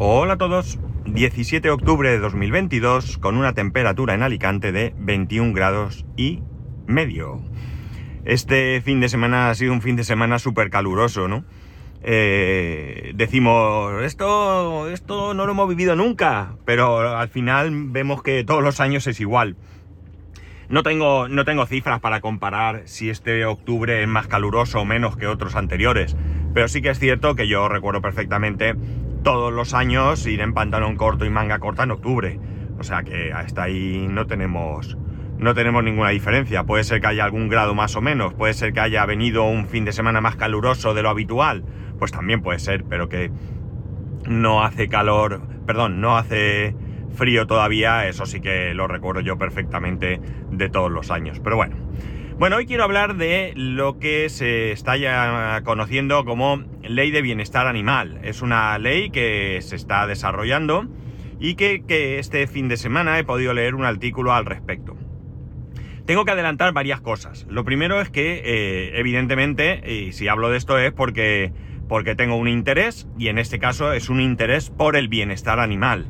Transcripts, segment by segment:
Hola a todos. 17 de octubre de 2022 con una temperatura en Alicante de 21 grados y medio. Este fin de semana ha sido un fin de semana súper caluroso, ¿no? Eh, decimos, esto, esto no lo hemos vivido nunca, pero al final vemos que todos los años es igual. No tengo, no tengo cifras para comparar si este octubre es más caluroso o menos que otros anteriores, pero sí que es cierto que yo recuerdo perfectamente todos los años ir en pantalón corto y manga corta en octubre. O sea que hasta ahí no tenemos, no tenemos ninguna diferencia. Puede ser que haya algún grado más o menos, puede ser que haya venido un fin de semana más caluroso de lo habitual, pues también puede ser, pero que no hace calor, perdón, no hace frío todavía, eso sí que lo recuerdo yo perfectamente de todos los años. Pero bueno. Bueno, hoy quiero hablar de lo que se está ya conociendo como Ley de Bienestar Animal. Es una ley que se está desarrollando y que, este fin de semana he podido leer un artículo al respecto. Tengo que adelantar varias cosas. Lo primero es que, eh, evidentemente, y si hablo de esto es porque, porque tengo un interés, y en este caso es un interés por el bienestar animal.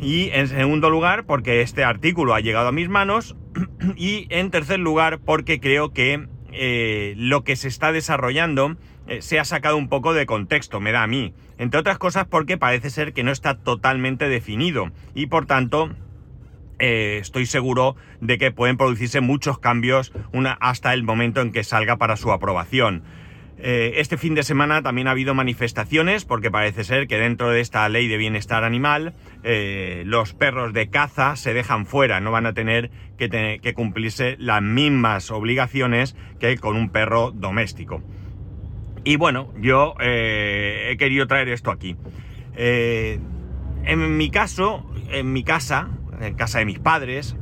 Y en segundo lugar, porque este artículo ha llegado a mis manos y en tercer lugar, porque creo que eh, lo que se está desarrollando eh, se ha sacado un poco de contexto, me da a mí. Entre otras cosas porque parece ser que no está totalmente definido y por tanto eh, estoy seguro de que pueden producirse muchos cambios hasta el momento en que salga para su aprobación. Eh, este fin de semana también ha habido manifestaciones porque parece ser que dentro de esta ley de bienestar animal eh, los perros de caza se dejan fuera, no van a tener que, cumplirse las mismas obligaciones que con un perro doméstico. Y bueno, yo eh, he querido traer esto aquí. en mi caso, en mi casa, en casa de mis padres,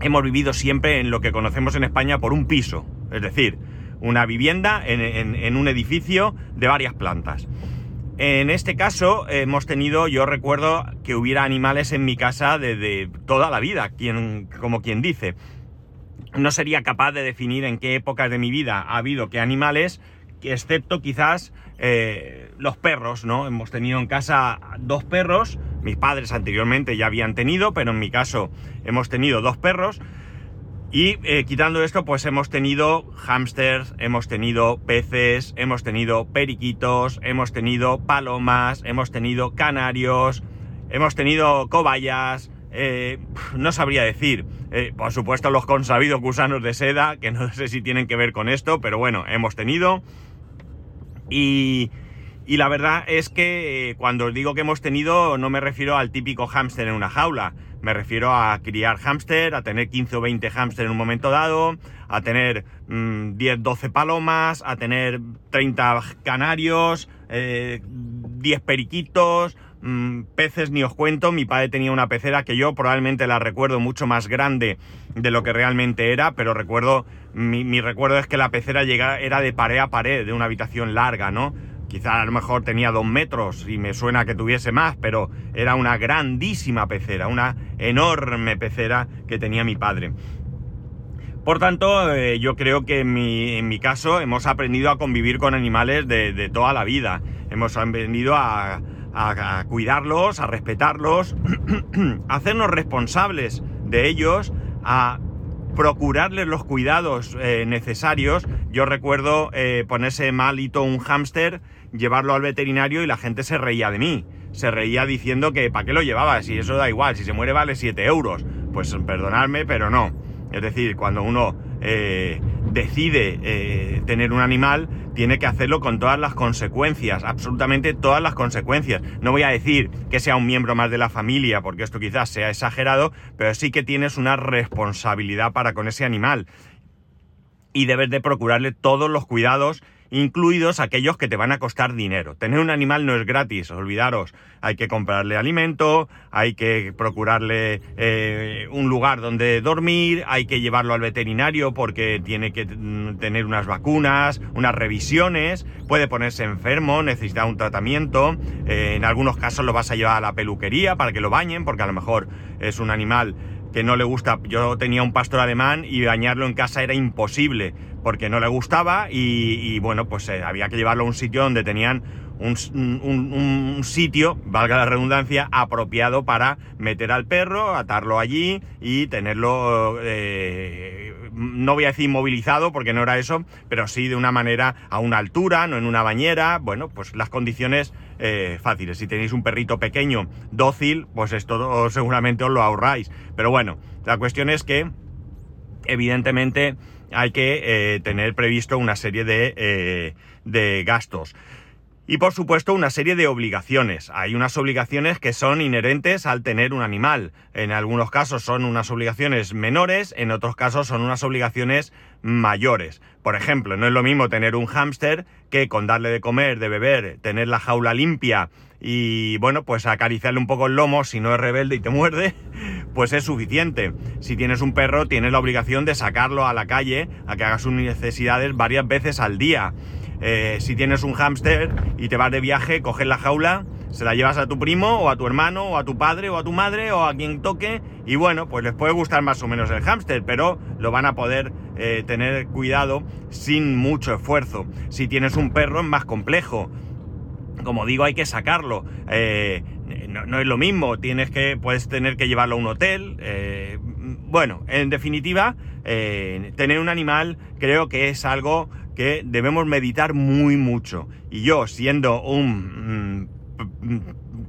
hemos vivido siempre en lo que conocemos en España por un piso. Es decir, una vivienda en, un edificio de varias plantas. En este caso hemos tenido, yo recuerdo que hubiera animales en mi casa de, toda la vida, quien, como quien dice. No sería capaz de definir en qué épocas de mi vida ha habido qué animales, excepto quizás eh, los perros, ¿no? Hemos tenido en casa dos perros, mis padres anteriormente ya habían tenido, pero en mi caso hemos tenido dos perros. Y eh, quitando esto, pues hemos tenido hámsters, hemos tenido peces, hemos tenido periquitos, hemos tenido palomas, hemos tenido canarios, hemos tenido cobayas, eh, no sabría decir. Eh, por supuesto, los consabidos gusanos de seda, que no sé si tienen que ver con esto, pero bueno, hemos tenido. Y, y la verdad es que cuando os digo que hemos tenido, no me refiero al típico hámster en una jaula. Me refiero a criar hámster, a tener 15 o 20 hámster en un momento dado, a tener 10, mm, 12 palomas, a tener 30 canarios, 10 eh, periquitos, mm, peces ni os cuento. Mi padre tenía una pecera que yo probablemente la recuerdo mucho más grande de lo que realmente era, pero recuerdo, mi, mi recuerdo es que la pecera llega, era de pared a pared, de una habitación larga, ¿no? Quizá a lo mejor tenía dos metros y me suena que tuviese más, pero era una grandísima pecera, una enorme pecera que tenía mi padre. Por tanto, eh, yo creo que en mi, caso hemos aprendido a convivir con animales de, toda la vida. Hemos aprendido a, cuidarlos, a respetarlos, a hacernos responsables de ellos, a procurarles los cuidados eh, necesarios. Yo recuerdo eh, ponerse malito un hámster llevarlo al veterinario y la gente se reía de mí. Se reía diciendo que ¿para qué lo llevabas? Si eso da igual, si se muere vale 7 euros. Pues perdonadme, pero no. Es decir, cuando uno eh, decide eh, tener un animal, tiene que hacerlo con todas las consecuencias, absolutamente todas las consecuencias. No voy a decir que sea un miembro más de la familia, porque esto quizás sea exagerado, pero sí que tienes una responsabilidad para con ese animal. Y debes de procurarle todos los cuidados incluidos aquellos que te van a costar dinero. Tener un animal no es gratis, olvidaros. Hay que comprarle alimento, hay que procurarle eh, un lugar donde dormir, hay que llevarlo al veterinario porque tiene que mm, tener unas vacunas, unas revisiones, puede ponerse enfermo, necesita un tratamiento. Eh, en algunos casos lo vas a llevar a la peluquería para que lo bañen porque a lo mejor es un animal que no le gusta. Yo tenía un pastor alemán y bañarlo en casa era imposible porque no le gustaba y, bueno, pues eh, había que llevarlo a un sitio donde tenían un, sitio, valga la redundancia, apropiado para meter al perro, atarlo allí y tenerlo, eh, no voy a decir movilizado porque no era eso, pero sí de una manera a una altura, no en una bañera, bueno, pues las condiciones eh, fáciles. Si tenéis un perrito pequeño, dócil, pues esto seguramente os lo ahorráis. Pero bueno, la cuestión es que, evidentemente, hay que eh, tener previsto una serie de, de gastos. Y por supuesto una serie de obligaciones. Hay unas obligaciones que son inherentes al tener un animal. En algunos casos son unas obligaciones menores, en otros casos son unas obligaciones mayores. Por ejemplo, no es lo mismo tener un hámster que con darle de comer, de beber, tener la jaula limpia y bueno, pues acariciarle un poco el lomo, si no es rebelde y te muerde, pues es suficiente. Si tienes un perro, tienes la obligación de sacarlo a la calle a que haga sus necesidades varias veces al día. Eh, si tienes un hámster y te vas de viaje, coges la jaula, se la llevas a tu primo o a tu hermano o a tu padre o a tu madre o a quien toque y bueno, pues les puede gustar más o menos el hámster, pero lo van a poder eh, tener cuidado sin mucho esfuerzo. Si tienes un perro es más complejo. Como digo, hay que sacarlo. Eh, no, es lo mismo, tienes que, puedes tener que llevarlo a un hotel. bueno, en definitiva, tener un animal creo que es algo que debemos meditar muy mucho. Y yo, siendo un, mm,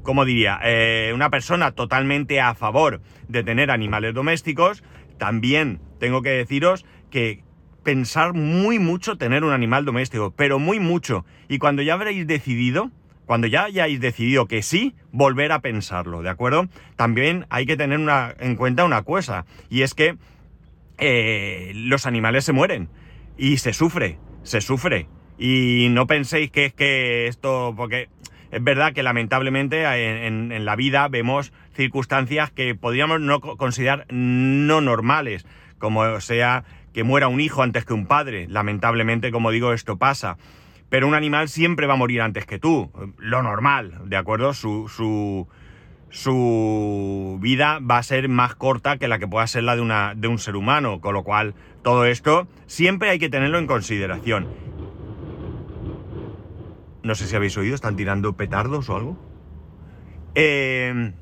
¿cómo diría? Eh, una persona totalmente a favor de tener animales domésticos, también tengo que deciros que pensar muy mucho tener un animal doméstico, pero muy mucho. Y cuando ya habréis decidido, cuando ya hayáis decidido que sí, volver a pensarlo, ¿de acuerdo? También hay que tener una, en cuenta una cosa, y es que eh, los animales se mueren y se sufre se sufre. Y no penséis que es que esto, porque es verdad que lamentablemente en, la vida vemos circunstancias que podríamos no considerar no normales, como sea que muera un hijo antes que un padre. Lamentablemente, como digo, esto pasa. Pero un animal siempre va a morir antes que tú, lo normal, ¿de acuerdo? Su, su, su vida va a ser más corta que la que pueda ser la de, una, de un ser humano, con lo cual todo esto siempre hay que tenerlo en consideración. No sé si habéis oído, están tirando petardos o algo. Eh,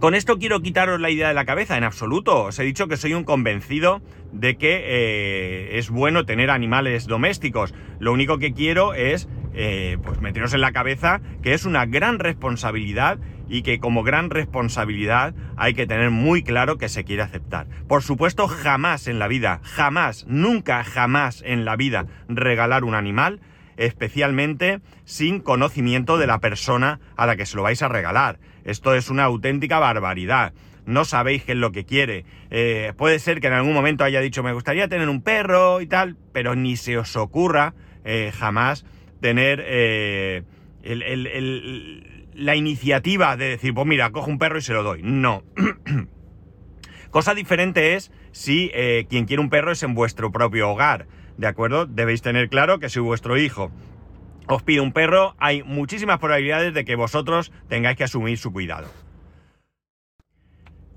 con esto quiero quitaros la idea de la cabeza, en absoluto. Os he dicho que soy un convencido de que eh, es bueno tener animales domésticos. Lo único que quiero es eh, pues meteros en la cabeza que es una gran responsabilidad y que como gran responsabilidad hay que tener muy claro que se quiere aceptar. Por supuesto, jamás en la vida, jamás, nunca, jamás en la vida regalar un animal, especialmente sin conocimiento de la persona a la que se lo vais a regalar. Esto es una auténtica barbaridad. No sabéis qué es lo que quiere. Eh, puede ser que en algún momento haya dicho me gustaría tener un perro y tal, pero ni se os ocurra eh, jamás tener eh, el la iniciativa de decir, pues mira, cojo un perro y se lo doy. No. Cosa diferente es si eh, quien quiere un perro es en vuestro propio hogar. ¿De acuerdo? Debéis tener claro que si vuestro hijo os pide un perro, hay muchísimas probabilidades de que vosotros tengáis que asumir su cuidado.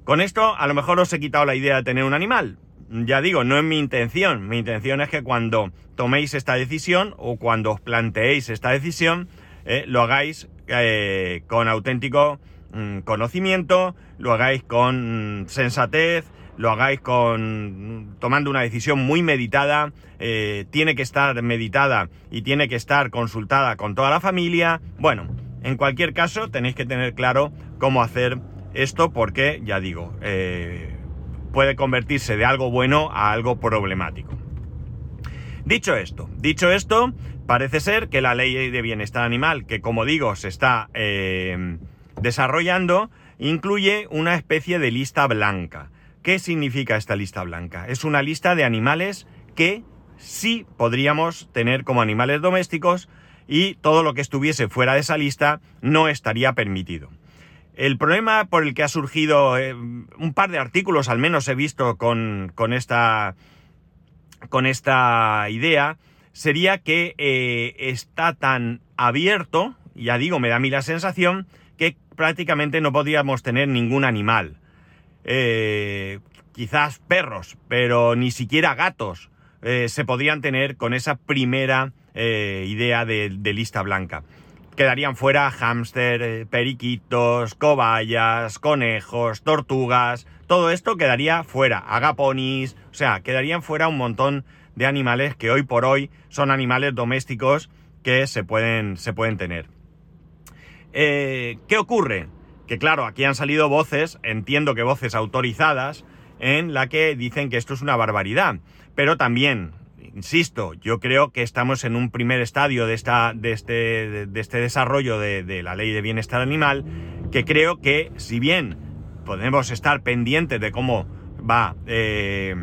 Con esto, a lo mejor os he quitado la idea de tener un animal. Ya digo, no es mi intención. Mi intención es que cuando toméis esta decisión o cuando os planteéis esta decisión, eh, lo hagáis eh, con auténtico mm, conocimiento, lo hagáis con mm, sensatez, lo hagáis con mm, tomando una decisión muy meditada, eh, tiene que estar meditada y tiene que estar consultada con toda la familia. Bueno, en cualquier caso tenéis que tener claro cómo hacer esto porque, ya digo, puede convertirse de algo bueno a algo problemático. Dicho esto, dicho esto, Parece ser que la ley de bienestar animal, que como digo se está eh, desarrollando, incluye una especie de lista blanca. ¿Qué significa esta lista blanca? Es una lista de animales que sí podríamos tener como animales domésticos y todo lo que estuviese fuera de esa lista no estaría permitido. El problema por el que ha surgido eh, un par de artículos, al menos he visto con, con, esta, con esta idea, sería que eh, está tan abierto, ya digo, me da a mí la sensación, que prácticamente no podríamos tener ningún animal. Eh, quizás perros, pero ni siquiera gatos eh, se podrían tener con esa primera idea de, lista blanca. quedarían fuera hámster, periquitos, cobayas, conejos, tortugas, todo esto quedaría fuera, agaponis, o sea, quedarían fuera un montón de animales que hoy por hoy son animales domésticos que se pueden, se pueden tener. Eh, ¿Qué ocurre? Que claro, aquí han salido voces, entiendo que voces autorizadas, en la que dicen que esto es una barbaridad. Pero también, insisto, yo creo que estamos en un primer estadio de, esta, de, este, de este desarrollo de, la ley de bienestar animal, que creo que si bien podemos estar pendientes de cómo va, eh,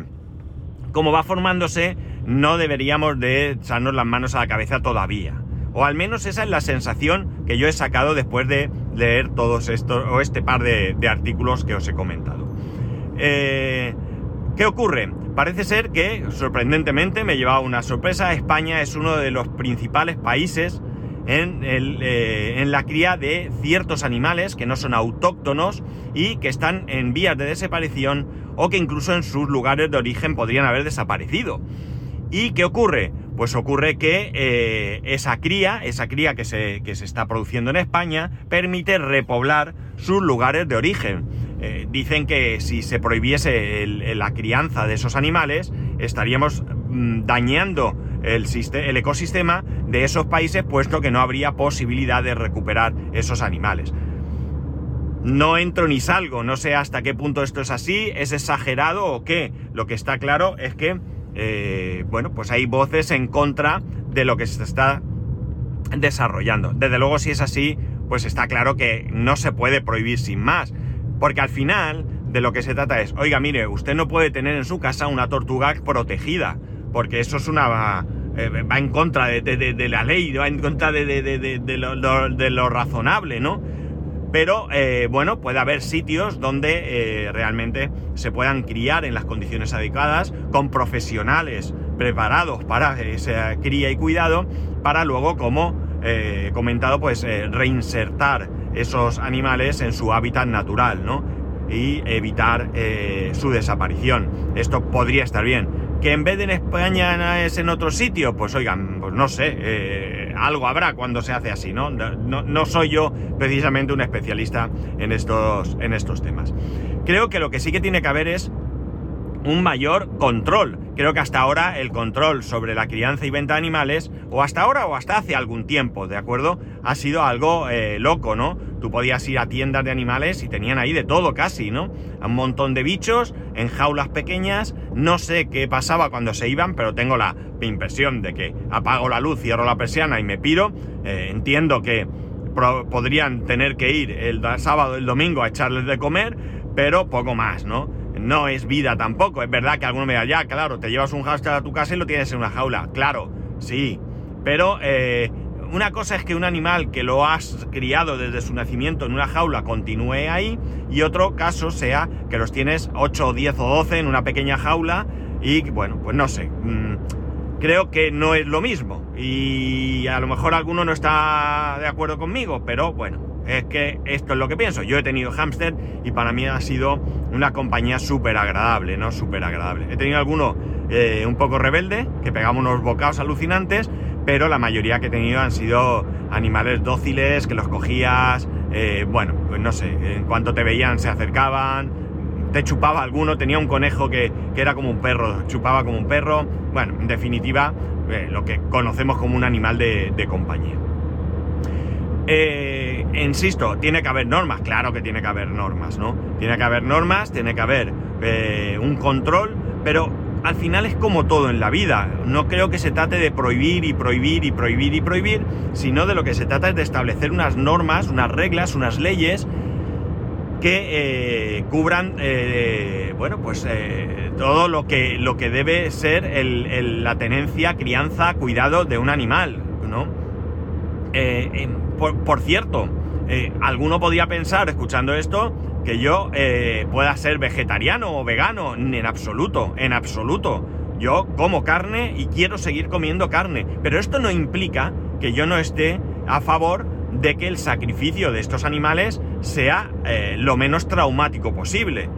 cómo va formándose, no deberíamos de echarnos las manos a la cabeza todavía. O al menos esa es la sensación que yo he sacado después de leer todos estos, o este par de, artículos que os he comentado. Eh, ¿Qué ocurre? Parece ser que, sorprendentemente, me llevado una sorpresa, España es uno de los principales países eh, en, la cría de ciertos animales que no son autóctonos y que están en vías de desaparición o que incluso en sus lugares de origen podrían haber desaparecido. ¿Y qué ocurre? Pues ocurre que eh, esa cría, esa cría que se, se, está produciendo en España, permite repoblar sus lugares de origen. Eh, dicen que si se prohibiese la crianza de esos animales, estaríamos mm, dañando el, el ecosistema de esos países, puesto que no habría posibilidad de recuperar esos animales. No entro ni salgo, no sé hasta qué punto esto es así, es exagerado o qué. Lo que está claro es que eh, bueno, pues hay voces en contra de lo que se está desarrollando. Desde luego, si es así, pues está claro que no se puede prohibir sin más. Porque al final de lo que se trata es, oiga, mire, usted no puede tener en su casa una tortuga protegida, porque eso es una... Eh, va en contra de, la ley, va en contra de, lo razonable, ¿no? Pero eh, bueno, puede haber sitios donde eh, realmente se puedan criar en las condiciones adecuadas, con profesionales preparados para esa cría y cuidado, para luego, como eh, comentado, pues reinsertar esos animales en su hábitat natural, ¿no? Y evitar su desaparición. Esto podría estar bien. Que en vez de en España es en otro sitio, pues oigan, pues no sé algo habrá cuando se hace así, ¿no? No, soy yo precisamente un especialista en estos, en estos temas. Creo que lo que sí que tiene que haber es un mayor control. Creo que hasta ahora el control sobre la crianza y venta de animales, o hasta ahora o hasta hace algún tiempo, ¿de acuerdo? Ha sido algo eh, loco, ¿no? Tú podías ir a tiendas de animales y tenían ahí de todo casi, ¿no? Un montón de bichos en jaulas pequeñas. No sé qué pasaba cuando se iban, pero tengo la impresión de que apago la luz, cierro la persiana y me piro. Eh, entiendo que podrían tener que ir el sábado, el domingo a echarles de comer, pero poco más, ¿no? No es vida tampoco. Es verdad que alguno me dirá, ya, claro, te llevas un hámster a tu casa y lo tienes en una jaula. Claro, sí. Pero eh, una cosa es que un animal que lo has criado desde su nacimiento en una jaula continúe ahí y otro caso sea que los tienes 8 o 10 o 12 en una pequeña jaula y bueno, pues no sé. Mm, creo que no es lo mismo y a lo mejor alguno no está de acuerdo conmigo, pero bueno, es que esto es lo que pienso. Yo he tenido hámster y para mí ha sido una compañía súper agradable, ¿no? Súper agradable. He tenido alguno eh, un poco rebelde, que pegaba unos bocados alucinantes, pero la mayoría que he tenido han sido animales dóciles, que los cogías, eh, bueno, pues no sé, en cuanto te veían se acercaban, te chupaba alguno, tenía un conejo que, era como un perro, chupaba como un perro, bueno, en definitiva, eh, lo que conocemos como un animal de compañía. Eh, insisto, tiene que haber normas, claro que tiene que haber normas, ¿no? Tiene que haber normas, tiene que haber eh, un control, pero al final es como todo en la vida. No creo que se trate de prohibir y prohibir y prohibir y prohibir, sino de lo que se trata es de establecer unas normas, unas reglas, unas leyes que eh, cubran, bueno, pues todo lo que, lo que debe ser la tenencia, crianza, cuidado de un animal, ¿no? Por, cierto, eh, alguno podía pensar, escuchando esto, que yo eh, pueda ser vegetariano o vegano. En absoluto, en absoluto. Yo como carne y quiero seguir comiendo carne. Pero esto no implica que yo no esté a favor de que el sacrificio de estos animales sea eh, lo menos traumático posible.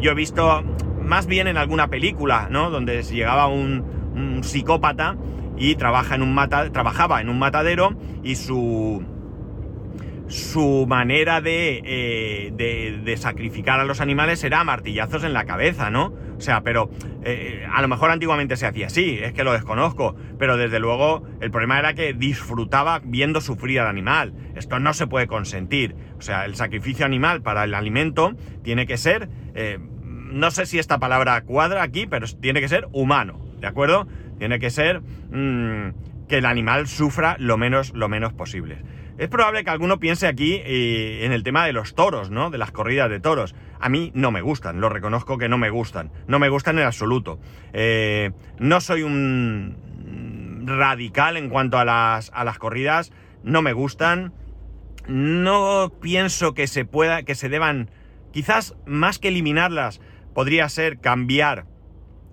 yo he visto más bien en alguna película, ¿no? Donde llegaba un, un psicópata y trabaja en un mata, trabajaba en un matadero y su su manera de, de, sacrificar a los animales era martillazos en la cabeza, ¿no? O sea, pero a lo mejor antiguamente se hacía así, es que lo desconozco, pero desde luego el problema era que disfrutaba viendo sufrir al animal. Esto no se puede consentir. O sea, el sacrificio animal para el alimento tiene que ser, no sé si esta palabra cuadra aquí, pero tiene que ser humano, ¿de acuerdo? Tiene que ser mm, que el animal sufra lo menos, lo menos posible. Es probable que alguno piense aquí eh, en el tema de los toros, ¿no? De las corridas de toros. A mí no me gustan, lo reconozco que no me gustan. No me gustan en absoluto. Eh, no soy un radical en cuanto a las, a las corridas. No me gustan. No pienso que se pueda, que se deban, quizás más que eliminarlas, podría ser cambiar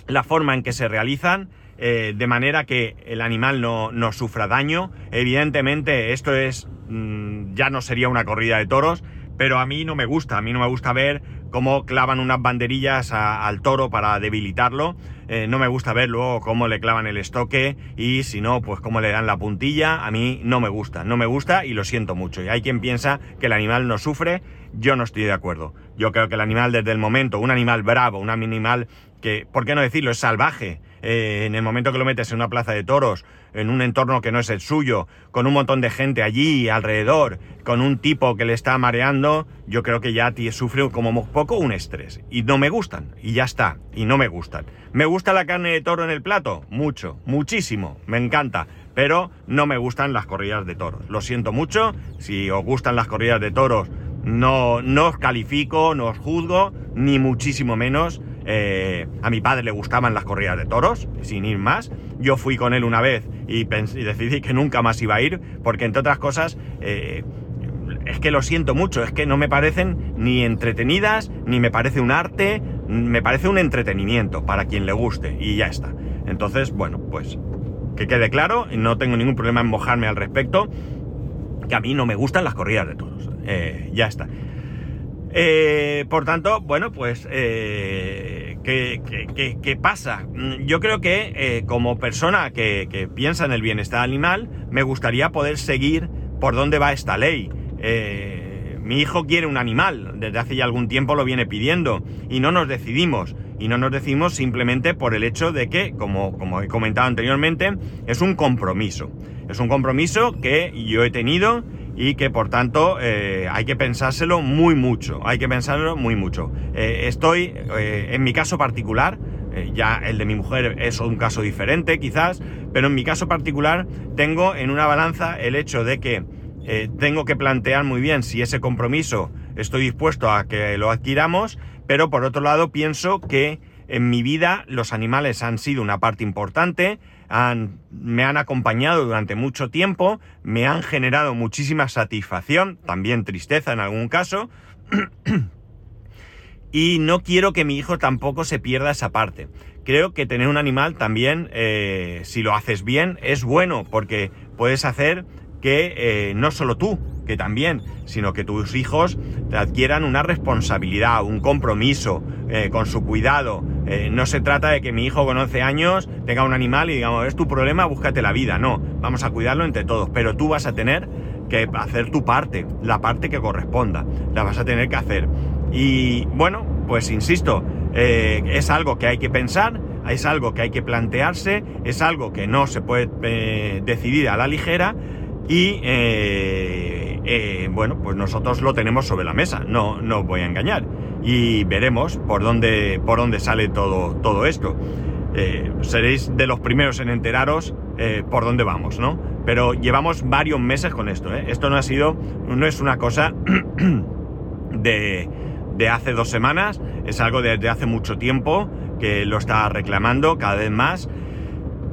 la forma en que se realizan. Eh, de manera que el animal no, no, sufra daño. Evidentemente esto es mm, ya no sería una corrida de toros, pero a mí no me gusta, a mí no me gusta ver cómo clavan unas banderillas al toro para debilitarlo, eh, no me gusta ver luego cómo le clavan el estoque y si no, pues cómo le dan la puntilla, a mí no me gusta, no me gusta y lo siento mucho. Y hay quien piensa que el animal no sufre, yo no estoy de acuerdo. Yo creo que el animal desde el momento, un animal bravo, un animal que, ¿por qué no decirlo?, es salvaje, eh, en el momento que lo metes en una plaza de toros, en un entorno que no es el suyo, con un montón de gente allí alrededor, con un tipo que le está mareando, yo creo que ya sufre como poco un estrés. Y no me gustan, y ya está, y no me gustan. ¿Me gusta la carne de toro en el plato? Mucho, muchísimo, me encanta. Pero no me gustan las corridas de toros. Lo siento mucho, si os gustan las corridas de toros, no, no os califico, no os juzgo, ni muchísimo menos. Eh, a mi padre le gustaban las corridas de toros, sin ir más. Yo fui con él una vez y, decidí que nunca más iba a ir, porque entre otras cosas, eh, es que lo siento mucho, es que no me parecen ni entretenidas, ni me parece un arte, me parece un entretenimiento para quien le guste, y ya está. Entonces, bueno, pues que quede claro, no tengo ningún problema en mojarme al respecto, que a mí no me gustan las corridas de toros. Eh, ya está. Eh, por tanto, bueno, pues, eh, ¿qué, pasa? Yo creo que eh, como persona que, piensa en el bienestar animal, me gustaría poder seguir por dónde va esta ley. mi hijo quiere un animal, desde hace ya algún tiempo lo viene pidiendo y no nos decidimos. Y no nos decidimos simplemente por el hecho de que, como, como he comentado anteriormente, es un compromiso. Es un compromiso que yo he tenido y que por tanto eh, hay que pensárselo muy mucho, hay que pensarlo muy mucho. Eh, estoy, eh, en mi caso particular, ya el de mi mujer es un caso diferente quizás, pero en mi caso particular tengo en una balanza el hecho de que tengo que plantear muy bien si ese compromiso estoy dispuesto a que lo adquiramos, pero por otro lado pienso que en mi vida los animales han sido una parte importante, me han acompañado durante mucho tiempo, me han generado muchísima satisfacción, también tristeza en algún caso, y no quiero que mi hijo tampoco se pierda esa parte. Creo que tener un animal también, eh, si lo haces bien, es bueno, porque puedes hacer que eh, no solo tú, que también, sino que tus hijos te adquieran una responsabilidad, un compromiso eh, con su cuidado. Eh, no se trata de que mi hijo con 11 años tenga un animal y digamos, es tu problema, búscate la vida. No, vamos a cuidarlo entre todos, pero tú vas a tener que hacer tu parte, la parte que corresponda, la vas a tener que hacer. Y bueno, pues insisto, eh, es algo que hay que pensar, es algo que hay que plantearse, es algo que no se puede decidir a la ligera y eh, bueno, pues nosotros lo tenemos sobre la mesa, no, no os voy a engañar. Y veremos por dónde, por dónde sale todo, todo esto. Eh, seréis de los primeros en enteraros eh, por dónde vamos, ¿no? Pero llevamos varios meses con esto, Esto no ha sido, no es una cosa de, de hace dos semanas, es algo desde hace mucho tiempo que lo está reclamando cada vez más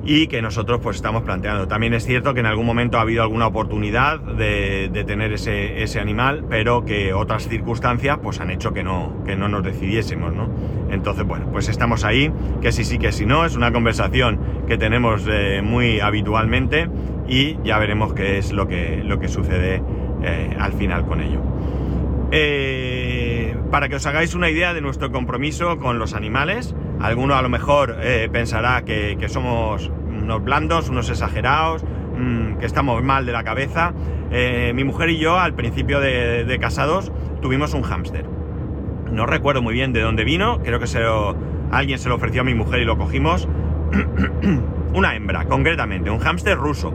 y que nosotros pues estamos planteando. También es cierto que en algún momento ha habido alguna oportunidad de, tener ese, ese, animal, pero que otras circunstancias pues han hecho que no, que no nos decidiésemos, ¿no? Entonces, bueno, pues estamos ahí, que sí, sí, que sí, no, es una conversación que tenemos eh, muy habitualmente y ya veremos qué es lo que, lo que sucede eh, al final con ello. Eh, para que os hagáis una idea de nuestro compromiso con los animales, alguno a lo mejor eh, pensará que, somos unos blandos, unos exagerados, mm, que estamos mal de la cabeza. Eh, mi mujer y yo, al principio de, casados, tuvimos un hámster. No recuerdo muy bien de dónde vino, creo que se alguien se lo ofreció a mi mujer y lo cogimos. Una hembra, concretamente, un hámster ruso.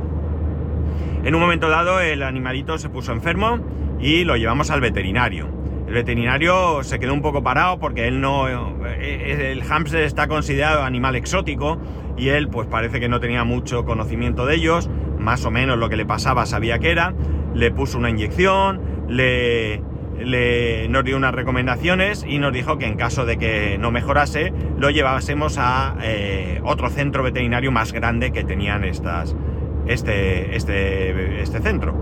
En un momento dado el animalito se puso enfermo y lo llevamos al veterinario. El veterinario se quedó un poco parado porque él no. Eh, el hámster está considerado animal exótico y él, pues parece que no tenía mucho conocimiento de ellos. Más o menos lo que le pasaba sabía que era. Le puso una inyección, le, nos dio unas recomendaciones y nos dijo que en caso de que no mejorase, lo llevásemos a eh, otro centro veterinario más grande que tenían estas, este, este, este centro.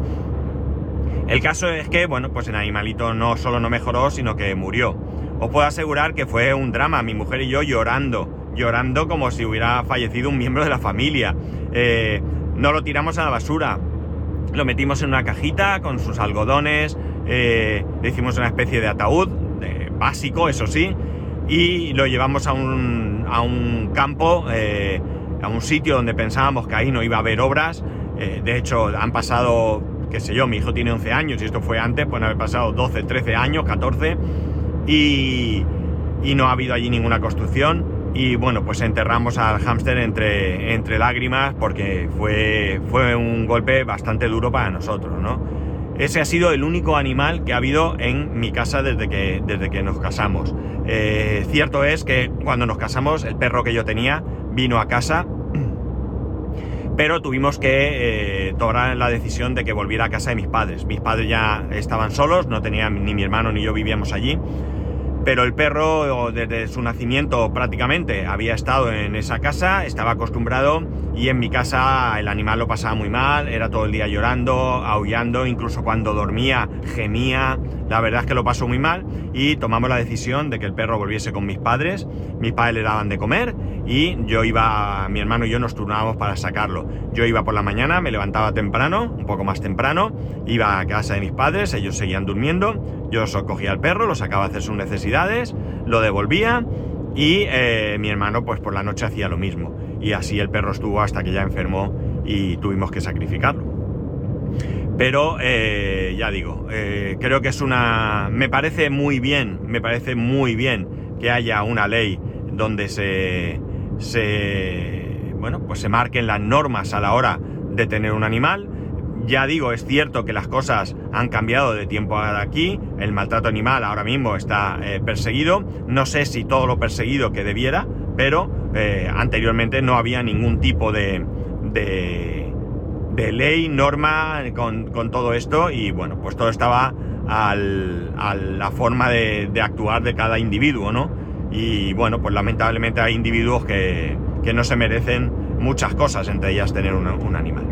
El caso es que, bueno, pues el animalito no solo no mejoró, sino que murió. Os puedo asegurar que fue un drama, mi mujer y yo llorando, llorando como si hubiera fallecido un miembro de la familia. Eh, no lo tiramos a la basura, lo metimos en una cajita con sus algodones, eh, le hicimos una especie de ataúd, básico, eso sí, y lo llevamos a un, a un campo, eh, a un sitio donde pensábamos que ahí no iba a haber obras. de hecho, han pasado qué sé yo, mi hijo tiene 11 años y esto fue antes, pueden haber pasado 12, 13 años, 14 y, no ha habido allí ninguna construcción y bueno, pues enterramos al hámster entre, entre lágrimas porque fue, fue un golpe bastante duro para nosotros, ¿no? Ese ha sido el único animal que ha habido en mi casa desde que, desde que nos casamos. Eh, cierto es que cuando nos casamos, el perro que yo tenía vino a casa pero tuvimos que eh, tomar la decisión de que volviera a casa de mis padres. Mis padres ya estaban solos, no tenían ni mi hermano ni yo vivíamos allí, pero el perro desde su nacimiento prácticamente había estado en esa casa, estaba acostumbrado y en mi casa el animal lo pasaba muy mal, era todo el día llorando, aullando, incluso cuando dormía gemía, la verdad es que lo pasó muy mal y tomamos la decisión de que el perro volviese con mis padres, mis padres le daban de comer y yo iba, mi hermano y yo nos turnábamos para sacarlo. Yo iba por la mañana, me levantaba temprano, un poco más temprano, iba a casa de mis padres, ellos seguían durmiendo, yo cogía al perro, lo sacaba a hacer sus necesidades, lo devolvía y eh, mi hermano pues por la noche hacía lo mismo. Y así el perro estuvo hasta que ya enfermó y tuvimos que sacrificarlo. Pero eh, ya digo, eh, creo que es una... Me parece muy bien, me parece muy bien que haya una ley donde se... se bueno, pues se marquen las normas a la hora de tener un animal. Ya digo, es cierto que las cosas han cambiado de tiempo a aquí, el maltrato animal ahora mismo está eh, perseguido, no sé si todo lo perseguido que debiera, pero anteriormente no había ningún tipo de, de, ley, norma con, todo esto y bueno, pues todo estaba a la forma de, actuar de cada individuo, ¿no? Y bueno, pues lamentablemente hay individuos que, no se merecen muchas cosas, entre ellas tener un animal.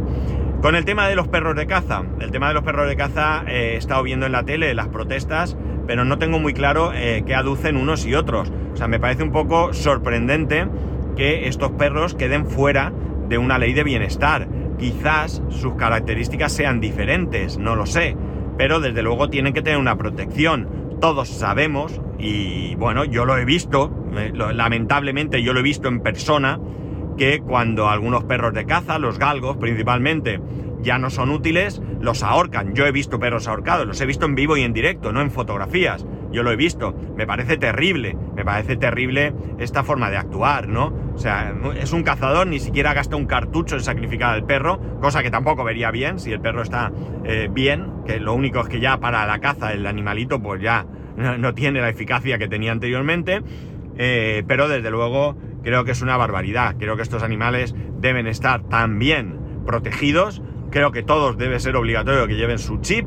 Con el tema de los perros de caza, el tema de los perros de caza eh, he estado viendo en la tele las protestas, pero no tengo muy claro eh, qué aducen unos y otros. O sea, me parece un poco sorprendente que estos perros queden fuera de una ley de bienestar. Quizás sus características sean diferentes, no lo sé, pero desde luego tienen que tener una protección. Todos sabemos, y bueno, yo lo he visto, eh, lamentablemente yo lo he visto en persona, que cuando algunos perros de caza, los galgos principalmente, ya no son útiles, los ahorcan. Yo he visto perros ahorcados, los he visto en vivo y en directo, no en fotografías. Yo lo he visto. Me parece terrible, me parece terrible esta forma de actuar, ¿no? O sea, es un cazador, ni siquiera gasta un cartucho en sacrificar al perro, cosa que tampoco vería bien si el perro está eh, bien, que lo único es que ya para la caza el animalito pues ya no, tiene la eficacia que tenía anteriormente, eh, pero desde luego creo que es una barbaridad. Creo que estos animales deben estar también protegidos. Creo que todos debe ser obligatorio que lleven su chip.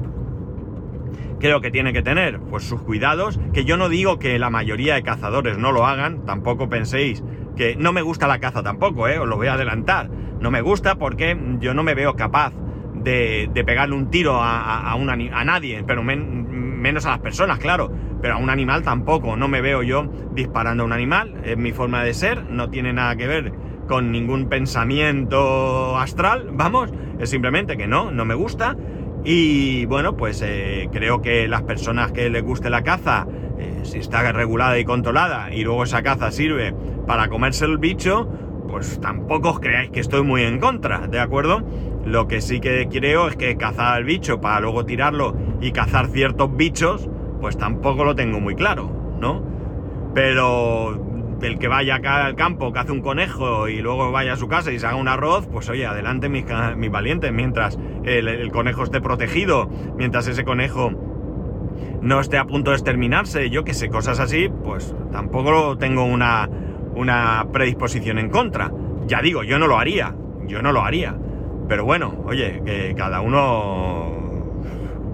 Creo que tiene que tener pues sus cuidados, que yo no digo que la mayoría de cazadores no lo hagan, tampoco penséis que no me gusta la caza tampoco, ¿eh? os lo voy a adelantar. No me gusta porque yo no me veo capaz de, pegarle un tiro a, a, nadie, pero menos a las personas, claro pero a un animal tampoco. No me veo yo disparando a un animal, es mi forma de ser, no tiene nada que ver con ningún pensamiento astral, vamos, es simplemente que no, no me gusta. Y bueno, pues eh, creo que las personas que les guste la caza, eh, si está regulada y controlada, y luego esa caza sirve para comerse el bicho, pues tampoco os creáis que estoy muy en contra, ¿de acuerdo? Lo que sí que creo es que cazar al bicho para luego tirarlo y cazar ciertos bichos, pues tampoco lo tengo muy claro, ¿no? Pero el que vaya acá al campo, que hace un conejo y luego vaya a su casa y se haga un arroz, pues oye, adelante mis, valientes, mientras el, conejo esté protegido, mientras ese conejo no esté a punto de exterminarse, yo que sé, cosas así, pues tampoco tengo una, una predisposición en contra. Ya digo, yo no lo haría, yo no lo haría. Pero bueno, oye, que cada uno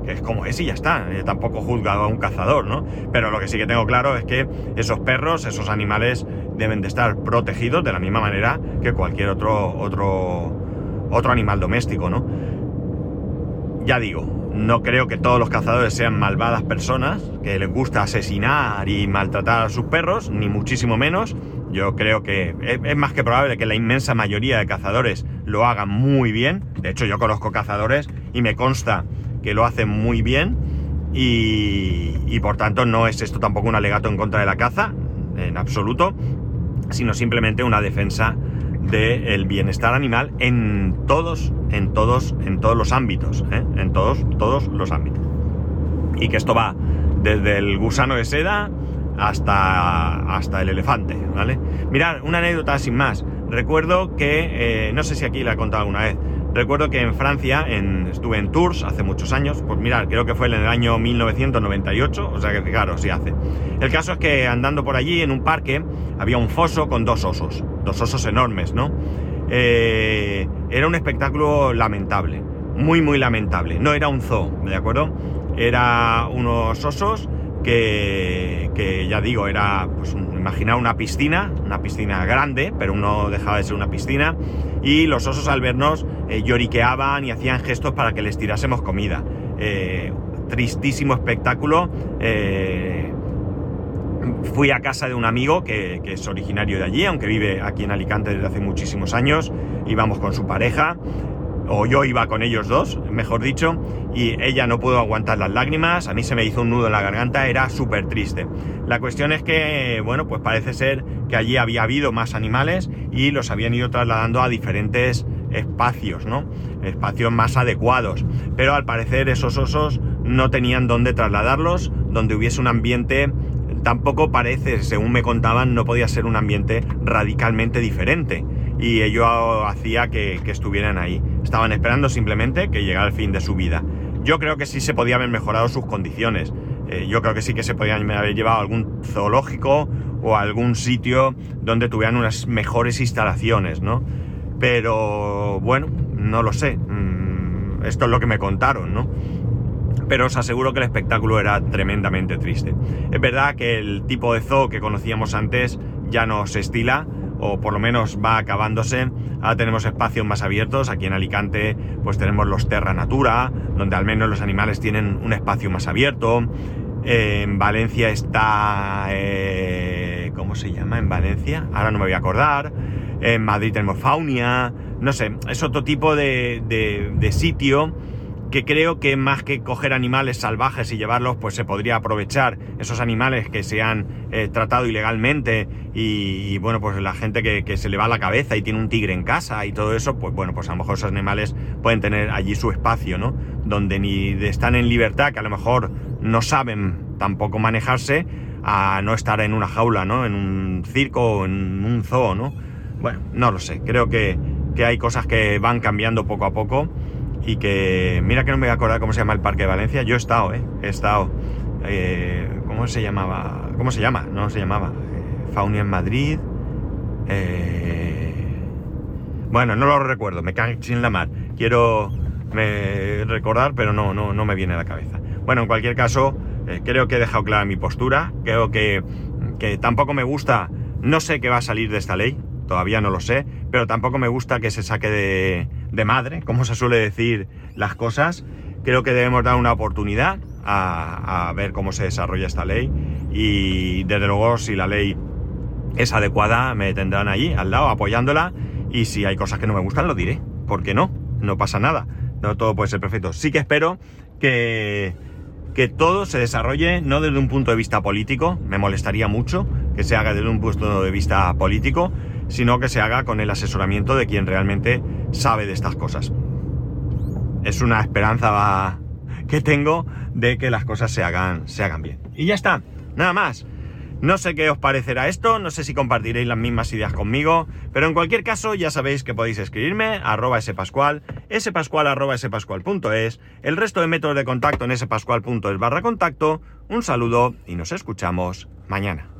que es como es y ya está. Yo tampoco juzgado a un cazador, ¿no? Pero lo que sí que tengo claro es que esos perros, esos animales, deben de estar protegidos de la misma manera que cualquier otro, otro, otro animal doméstico, ¿no? Ya digo, no creo que todos los cazadores sean malvadas personas, que les gusta asesinar y maltratar a sus perros, ni muchísimo menos. Yo creo que es, más que probable que la inmensa mayoría de cazadores lo hagan muy bien. De hecho, yo conozco cazadores y me consta que lo hacen muy bien y, por tanto no es esto tampoco un alegato en contra de la caza, en absoluto, sino simplemente una defensa del bienestar animal en todos, en todos, en todos los ámbitos, ¿eh? en todos, todos los ámbitos. Y que esto va desde el gusano de seda hasta, hasta el elefante, ¿vale? Mirad, una anécdota sin más. Recuerdo que, eh, no sé si aquí la he contado alguna vez, Recuerdo que en Francia en, estuve en Tours hace muchos años, pues mirad, creo que fue en el año 1998, o sea que claro, sí hace. El caso es que andando por allí en un parque había un foso con dos osos, dos osos enormes, ¿no? Eh, era un espectáculo lamentable, muy muy lamentable. No era un zoo, ¿de acuerdo? Era unos osos que, que ya digo, era, pues imaginar una piscina, una piscina grande, pero no dejaba de ser una piscina, y los osos al vernos eh, lloriqueaban y hacían gestos para que les tirásemos comida. Eh, tristísimo espectáculo. Eh, fui a casa de un amigo que, que, es originario de allí, aunque vive aquí en Alicante desde hace muchísimos años. Íbamos con su pareja o yo iba con ellos dos, mejor dicho, y ella no pudo aguantar las lágrimas, a mí se me hizo un nudo en la garganta, era súper triste. La cuestión es que, bueno, pues parece ser que allí había habido más animales y los habían ido trasladando a diferentes espacios, ¿no? Espacios más adecuados. Pero al parecer esos osos no tenían dónde trasladarlos, donde hubiese un ambiente tampoco parece, según me contaban, no podía ser un ambiente radicalmente diferente y ello hacía que, estuvieran ahí. Estaban esperando simplemente que llegara el fin de su vida. Yo creo que sí se podía haber mejorado sus condiciones. Eh, yo creo que sí que se podían haber llevado a algún zoológico o algún sitio donde tuvieran unas mejores instalaciones, ¿no? Pero bueno, no lo sé. Mm, esto es lo que me contaron, ¿no? Pero os aseguro que el espectáculo era tremendamente triste. Es verdad que el tipo de zoo que conocíamos antes ya no se estila o por lo menos va acabándose. Ahora tenemos espacios más abiertos. Aquí en Alicante, pues tenemos los Terra Natura, donde al menos los animales tienen un espacio más abierto. en Valencia está. Eh, ¿Cómo se llama en Valencia? Ahora no me voy a acordar. En Madrid tenemos Faunia. No sé, es otro tipo de, de sitio que creo que más que coger animales salvajes y llevarlos, pues se podría aprovechar esos animales que se han eh, tratado ilegalmente y, bueno, pues la gente que, se le va la cabeza y tiene un tigre en casa y todo eso, pues bueno, pues a lo mejor esos animales pueden tener allí su espacio, ¿no? Donde ni están en libertad, que a lo mejor no saben tampoco manejarse, a no estar en una jaula, ¿no? En un circo o en un zoo, ¿no? Bueno, no lo sé, creo que, que hay cosas que van cambiando poco a poco y que mira que no me voy a acordar cómo se llama el Parque de Valencia. Yo he estado, ¿eh? He estado. Eh, ¿Cómo se llamaba? ¿Cómo se llama? No se llamaba. Eh, Faunia en Madrid. Eh, bueno, no lo recuerdo, me cago sin la mar. Quiero recordar, pero no, no, no me viene a la cabeza. Bueno, en cualquier caso, creo que he dejado clara mi postura. Creo que, que tampoco me gusta. No sé qué va a salir de esta ley, todavía no lo sé, pero tampoco me gusta que se saque de, de madre, como se suele decir las cosas. Creo que debemos dar una oportunidad a, ver cómo se desarrolla esta ley y desde luego si la ley es adecuada me tendrán allí al lado apoyándola y si hay cosas que no me gustan lo diré, ¿por qué no? No pasa nada, no todo puede ser perfecto. Sí que espero que, que todo se desarrolle no desde un punto de vista político, me molestaría mucho que se haga desde un punto de vista político, sino que se haga con el asesoramiento de quien realmente sabe de estas cosas. es una esperanza que tengo de que las cosas se hagan, se hagan bien. Y ya está, nada más. No sé qué os parecerá esto, no sé si compartiréis las mismas ideas conmigo, pero en cualquier caso ya sabéis que podéis escribirme arroba spascual, spascual arroba el resto de métodos de contacto en spascual.es barra contacto. Un saludo y nos escuchamos mañana.